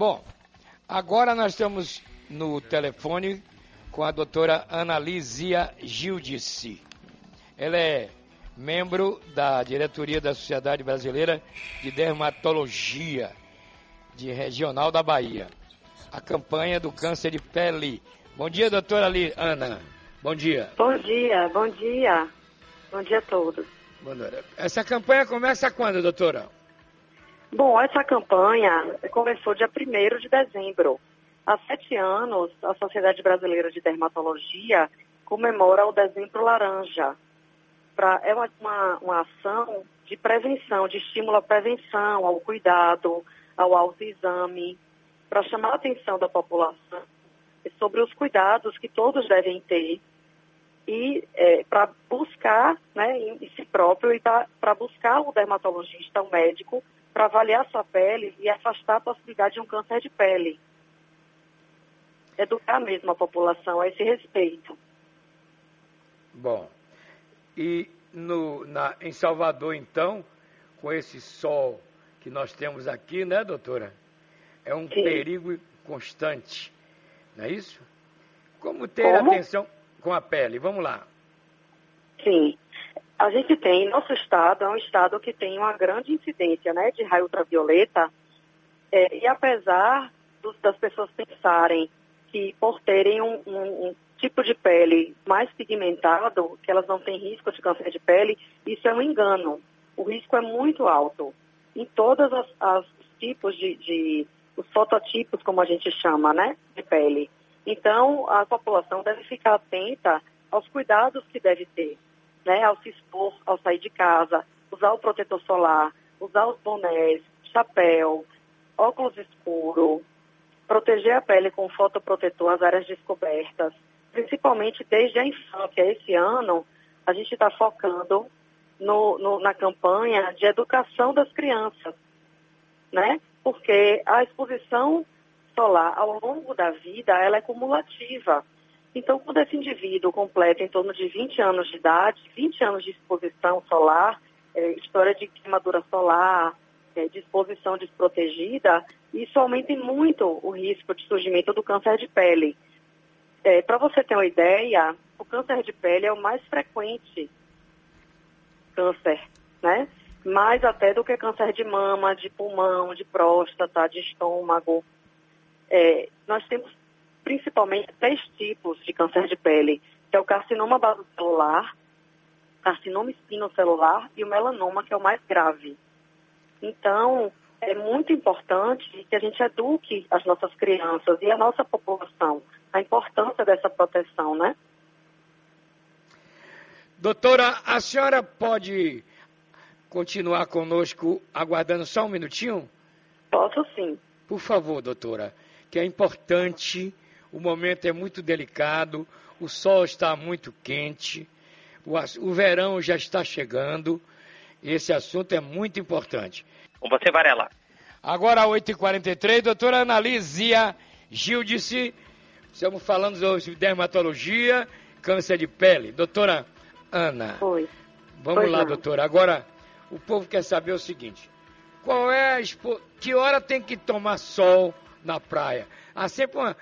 Bom, agora nós estamos no telefone com a doutora Analísia Gildice. Ela é membro da diretoria da Sociedade Brasileira de Dermatologia de Regional da Bahia. A campanha do câncer de pele. Bom dia, doutora Ali, Ana. Bom dia. Bom dia, bom dia. Bom dia a todos. Essa campanha começa quando, doutora? Bom, essa campanha começou dia 1 de dezembro. Há sete anos, a Sociedade Brasileira de Dermatologia comemora o Dezembro Laranja. Pra, é uma, uma, uma ação de prevenção, de estímulo à prevenção, ao cuidado, ao autoexame, para chamar a atenção da população sobre os cuidados que todos devem ter e é, para buscar né, em, si próprio e para buscar o dermatologista, o médico, para avaliar sua pele e afastar a possibilidade de um câncer de pele. Educar mesmo a população a esse respeito. Bom, e no, na, em Salvador, então, com esse sol que nós temos aqui, né, doutora? É um Sim. perigo constante, não é isso? Como ter Como? atenção com a pele? Vamos lá. Sim. A gente tem, nosso estado é um estado que tem uma grande incidência né, de raio ultravioleta, é, e apesar dos, das pessoas pensarem que por terem um, um, um, tipo de pele mais pigmentado, que elas não têm risco de câncer de pele, isso é um engano. O risco é muito alto. Em todos os tipos de, de, os fototipos, como a gente chama, né, de pele. Então, a população deve ficar atenta aos cuidados que deve ter né, ao se expor, ao sair de casa, usar o protetor solar, usar os bonés, chapéu, óculos escuro, proteger a pele com fotoprotetor, as áreas descobertas, principalmente desde a infância. Esse ano, a gente está focando no, no, na campanha de educação das crianças, né? Porque a exposição solar ao longo da vida, ela é cumulativa. Então, quando esse indivíduo completa em torno de 20 anos de idade, 20 anos de exposição solar, é, história de queimadura solar, é, exposição desprotegida, isso aumenta muito o risco de surgimento do câncer de pele. É, Para você ter uma ideia, o câncer de pele é o mais frequente câncer, né? Mais até do que câncer de mama, de pulmão, de próstata, de estômago. É, nós temos principalmente três tipos de câncer de pele, que é o carcinoma basocelular, carcinoma espinocelular e o melanoma, que é o mais grave. Então, é muito importante que a gente eduque as nossas crianças e a nossa população a importância dessa proteção, né? Doutora, a senhora pode continuar conosco aguardando só um minutinho? Posso sim. Por favor, doutora, que é importante o momento é muito delicado, o sol está muito quente, o, o verão já está chegando. Esse assunto é muito importante. Com você, Varela. Agora, 8h43, doutora Analisia Gildice, estamos falando de dermatologia, câncer de pele. Doutora Ana. Oi. Vamos Oi, lá, não. doutora. Agora, o povo quer saber o seguinte: qual é a expo... que hora tem que tomar sol na praia? Há sempre uma,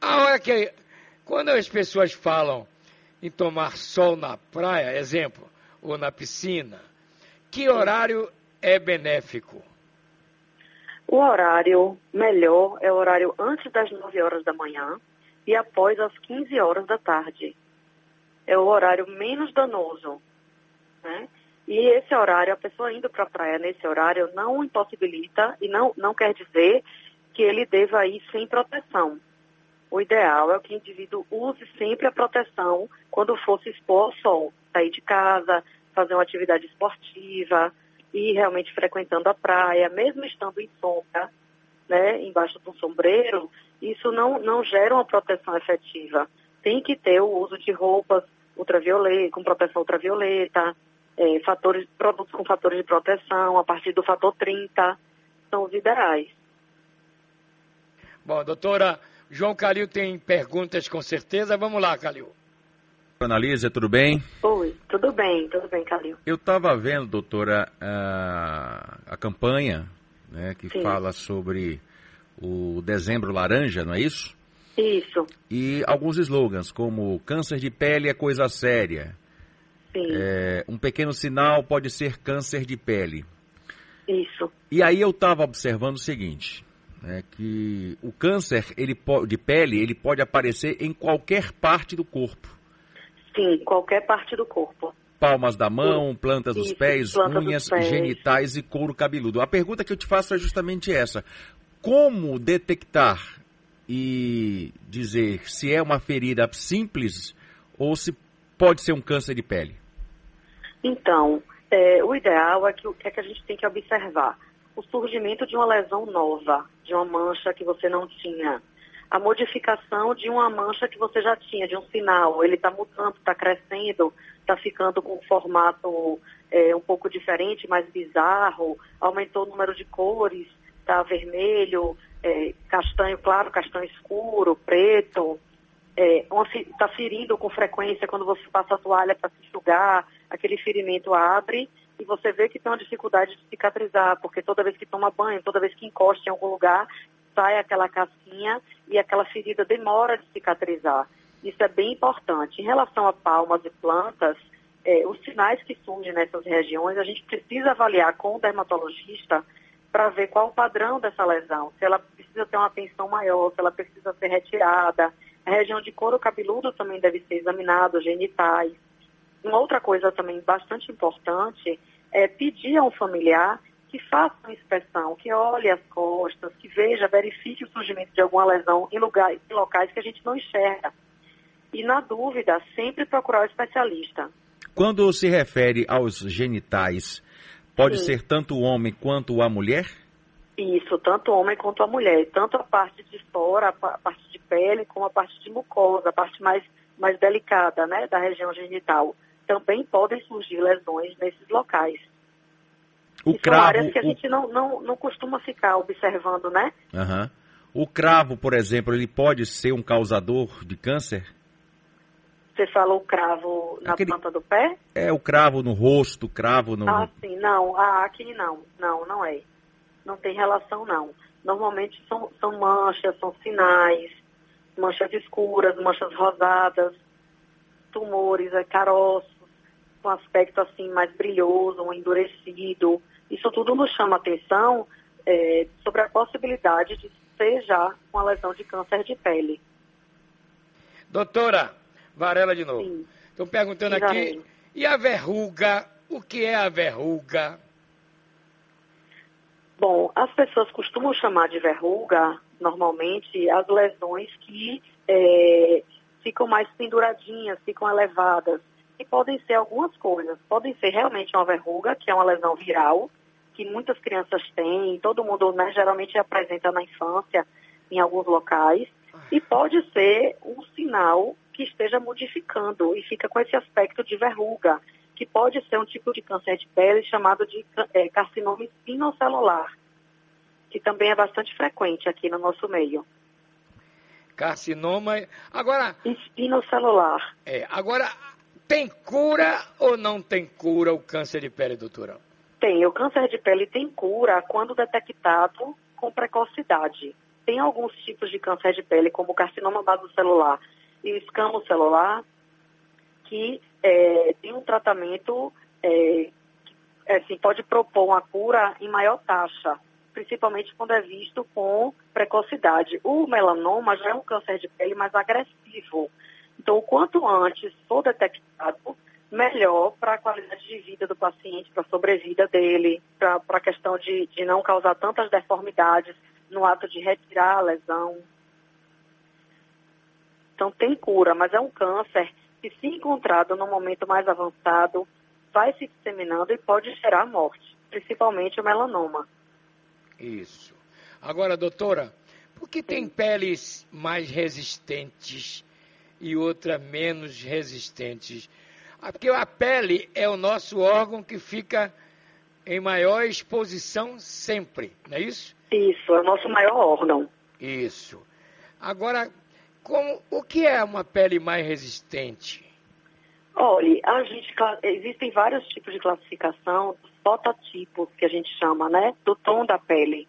a hora que. Quando as pessoas falam em tomar sol na praia, exemplo, ou na piscina, que horário é benéfico? O horário melhor é o horário antes das 9 horas da manhã e após as 15 horas da tarde. É o horário menos danoso. Né? E esse horário, a pessoa indo para a praia nesse horário, não impossibilita e não, não quer dizer que ele deva ir sem proteção o ideal é que o indivíduo use sempre a proteção quando for se expor ao sol, sair de casa, fazer uma atividade esportiva, ir realmente frequentando a praia, mesmo estando em sombra, né, embaixo de um sombreiro, isso não, não gera uma proteção efetiva. Tem que ter o uso de roupas ultravioleta, com proteção ultravioleta, é, fatores, produtos com fatores de proteção, a partir do fator 30, são os ideais. Bom, doutora, João Calil tem perguntas com certeza. Vamos lá, Calil. Analisa, tudo bem? Oi, tudo bem, tudo bem, Calil. Eu estava vendo, doutora, a, a campanha né, que Sim. fala sobre o Dezembro Laranja, não é isso? Isso. E alguns slogans, como câncer de pele é coisa séria. Sim. É, um pequeno sinal pode ser câncer de pele. Isso. E aí eu estava observando o seguinte, né, que o câncer ele de pele ele pode aparecer em qualquer parte do corpo. Sim, qualquer parte do corpo. Palmas da mão, plantas Isso, dos pés, planta unhas, dos pés. genitais e couro cabeludo. A pergunta que eu te faço é justamente essa: como detectar e dizer se é uma ferida simples ou se pode ser um câncer de pele? Então, é, o ideal é que é que a gente tem que observar? O surgimento de uma lesão nova, de uma mancha que você não tinha. A modificação de uma mancha que você já tinha, de um sinal. Ele está mudando, está crescendo, está ficando com um formato é, um pouco diferente, mais bizarro, aumentou o número de cores, está vermelho, é, castanho claro, castanho escuro, preto. Está ferindo com frequência quando você passa a toalha para se enxugar, aquele ferimento abre e você vê que tem uma dificuldade de cicatrizar, porque toda vez que toma banho, toda vez que encosta em algum lugar, sai aquela casquinha e aquela ferida demora de cicatrizar. Isso é bem importante. Em relação a palmas e plantas, é, os sinais que surgem nessas regiões, a gente precisa avaliar com o dermatologista para ver qual o padrão dessa lesão, se ela precisa ter uma atenção maior, se ela precisa ser retirada. A região de couro cabeludo também deve ser examinada, genitais. Uma outra coisa também bastante importante é pedir a um familiar que faça uma inspeção, que olhe as costas, que veja, verifique o surgimento de alguma lesão em, lugares, em locais que a gente não enxerga. E, na dúvida, sempre procurar o especialista. Quando se refere aos genitais, pode Sim. ser tanto o homem quanto a mulher? Isso, tanto o homem quanto a mulher. Tanto a parte de fora, a parte de pele, como a parte de mucosa, a parte mais, mais delicada né, da região genital. Também podem surgir lesões nesses locais. O e são cravo, áreas que a o- gente não, não, não costuma ficar observando, né? Aham. o cravo, por exemplo, ele pode ser um causador de câncer? Você falou o cravo na Aquele- planta do pé? É o cravo no rosto, o cravo no. Ah, sim, não. A acne não. Não, não é. Não tem relação, não. Normalmente são, são manchas, são sinais, manchas escuras, manchas rosadas, tumores, é, caroços, com aspecto assim mais brilhoso, um endurecido. Isso tudo nos chama atenção é, sobre a possibilidade de ser já uma lesão de câncer de pele. Doutora, Varela de novo. Estou perguntando Sim, aqui, e a verruga? O que é a verruga? Bom, as pessoas costumam chamar de verruga, normalmente, as lesões que é, ficam mais penduradinhas, ficam elevadas. E podem ser algumas coisas. Podem ser realmente uma verruga, que é uma lesão viral, que muitas crianças têm, todo mundo né, geralmente apresenta na infância, em alguns locais. E pode ser um sinal que esteja modificando e fica com esse aspecto de verruga, que pode ser um tipo de câncer de pele chamado de eh, carcinoma espinocelular, que também é bastante frequente aqui no nosso meio. Carcinoma. Agora, Espinocelular. é, agora, tem cura ou não tem cura o câncer de pele, doutora? Tem, o câncer de pele tem cura quando detectado com precocidade. Tem alguns tipos de câncer de pele, como carcinoma basocelular e o escamo celular, que eh, tem um tratamento, eh, que, assim, pode propor uma cura em maior taxa, principalmente quando é visto com precocidade. O melanoma já é um câncer de pele mais agressivo. Então, o quanto antes for detectado, melhor para a qualidade de vida do paciente, para a sobrevida dele, para a questão de, de não causar tantas deformidades no ato de retirar a lesão. Então, tem cura, mas é um câncer que, se encontrado no momento mais avançado, vai se disseminando e pode gerar morte, principalmente o melanoma. Isso. Agora, doutora, por que tem peles mais resistentes e outras menos resistentes? Porque a pele é o nosso órgão que fica em maior exposição sempre, não é isso? Isso, é o nosso maior órgão. Isso. Agora, como, o que é uma pele mais resistente? Olha, a gente, existem vários tipos de classificação, fototipos que a gente chama, né? Do tom da pele.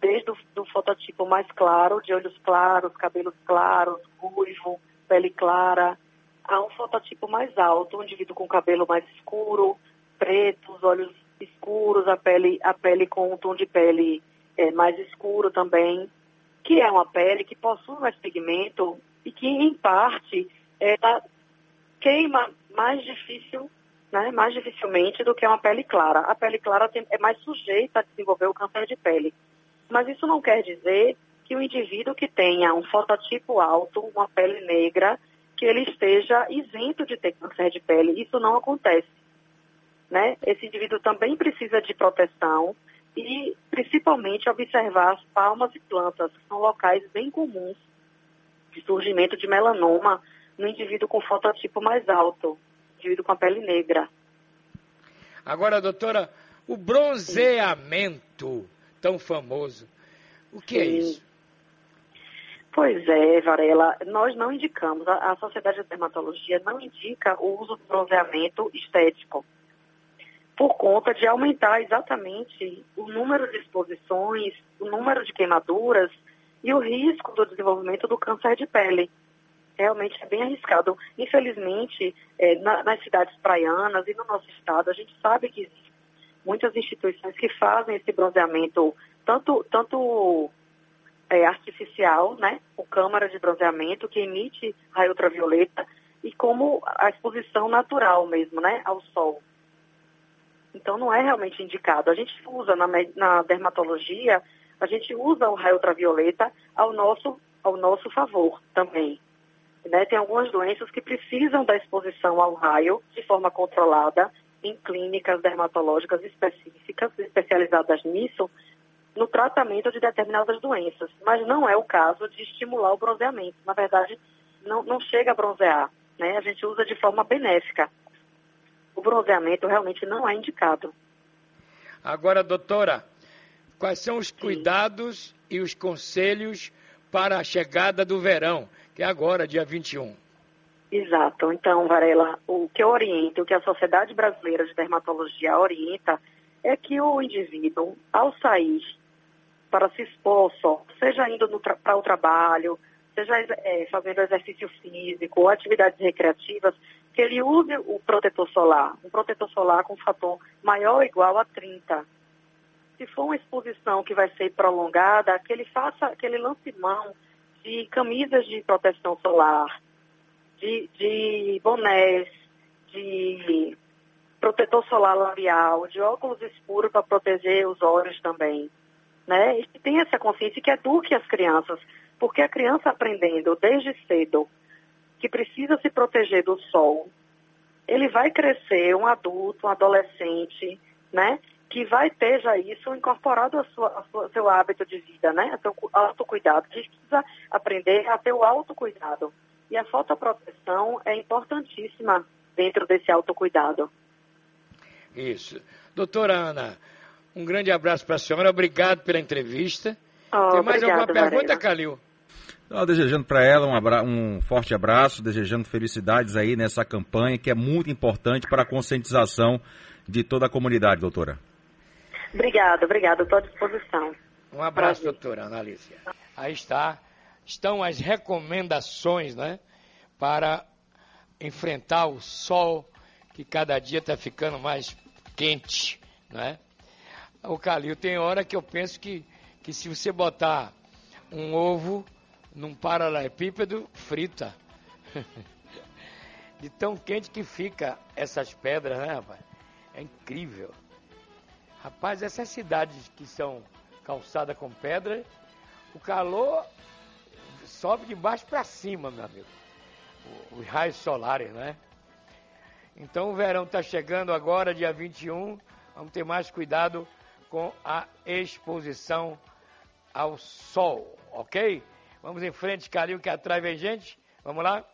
desde o do fototipo mais claro, de olhos claros, cabelos claros, ruivo, pele clara, a um fototipo mais alto, um indivíduo com cabelo mais escuro, preto, os olhos escuros, a pele, a pele com um tom de pele é, mais escuro também, que é uma pele que possui mais pigmento e que, em parte, é, queima mais difícil, né, mais dificilmente do que uma pele clara. A pele clara tem, é mais sujeita a desenvolver o câncer de pele. Mas isso não quer dizer que o indivíduo que tenha um fototipo alto, uma pele negra, que ele esteja isento de ter câncer de pele. Isso não acontece. Né? Esse indivíduo também precisa de proteção e, principalmente, observar as palmas e plantas, que são locais bem comuns de surgimento de melanoma no indivíduo com fototipo mais alto, indivíduo com a pele negra. Agora, doutora, o bronzeamento tão famoso, o que é Sim. é isso? Pois é, Varela, nós não indicamos, a, a Sociedade de Dermatologia não indica o uso do bronzeamento estético, por conta de aumentar exatamente o número de exposições, o número de queimaduras e o risco do desenvolvimento do câncer de pele. Realmente é bem arriscado. Infelizmente, é, na, nas cidades praianas e no nosso estado, a gente sabe que existem muitas instituições que fazem esse bronzeamento tanto, tanto é, artificial, né, o câmara de bronzeamento que emite raio ultravioleta e como a exposição natural mesmo, né, ao sol. Então não é realmente indicado. A gente usa na, na dermatologia, a gente usa o raio ultravioleta ao nosso, ao nosso favor também. Né? Tem algumas doenças que precisam da exposição ao raio de forma controlada em clínicas dermatológicas específicas, especializadas nisso, no tratamento de determinadas doenças, mas não é o caso de estimular o bronzeamento. Na verdade, não, não chega a bronzear, né? A gente usa de forma benéfica. O bronzeamento realmente não é indicado. Agora, doutora, quais são os cuidados e os conselhos para a chegada do verão, que é agora, dia 21? Exato. Então, Varela, o que eu oriento, o que a Sociedade Brasileira de Dermatologia orienta, é que o indivíduo, ao sair para se expor só, seja indo para o trabalho, seja é, fazendo exercício físico ou atividades recreativas, que ele use o protetor solar, um protetor solar com fator maior ou igual a 30. Se for uma exposição que vai ser prolongada, que ele faça, que ele lance mão de camisas de proteção solar, de, de bonés, de protetor solar labial, de óculos escuros para proteger os olhos também né? E que tenha essa consciência e que eduque as crianças, porque a criança aprendendo desde cedo que precisa se proteger do sol, ele vai crescer um adulto, um adolescente, né? Que vai ter já isso incorporado ao seu hábito de vida, né? A seu autocuidado. Gente precisa aprender a ter o autocuidado. E a fotoproteção é importantíssima dentro desse autocuidado. Isso. Doutora Ana, um grande abraço para a senhora, obrigado pela entrevista. Oh, Tem mais alguma pergunta, Calil? Não, desejando para ela um, abra... um, forte abraço, desejando felicidades aí nessa campanha que é muito importante para a conscientização de toda a comunidade, doutora. Obrigada, obrigada, estou à disposição. Um abraço, Prazer. doutora Analícia. Aí está, estão as recomendações, né, para enfrentar o sol que cada dia está ficando mais quente, né? O Calil, tem hora que eu penso que, que se você botar um ovo num paralelepípedo, frita. De tão quente que fica essas pedras, né, rapaz? É incrível. Rapaz, essas cidades que são calçadas com pedra, o calor sobe de baixo para cima, meu amigo. Os raios solares, né? Então o verão está chegando agora, dia 21. Vamos ter mais cuidado com a exposição ao sol, ok? Vamos em frente, Calil, que atrás vem gente. Vamos lá?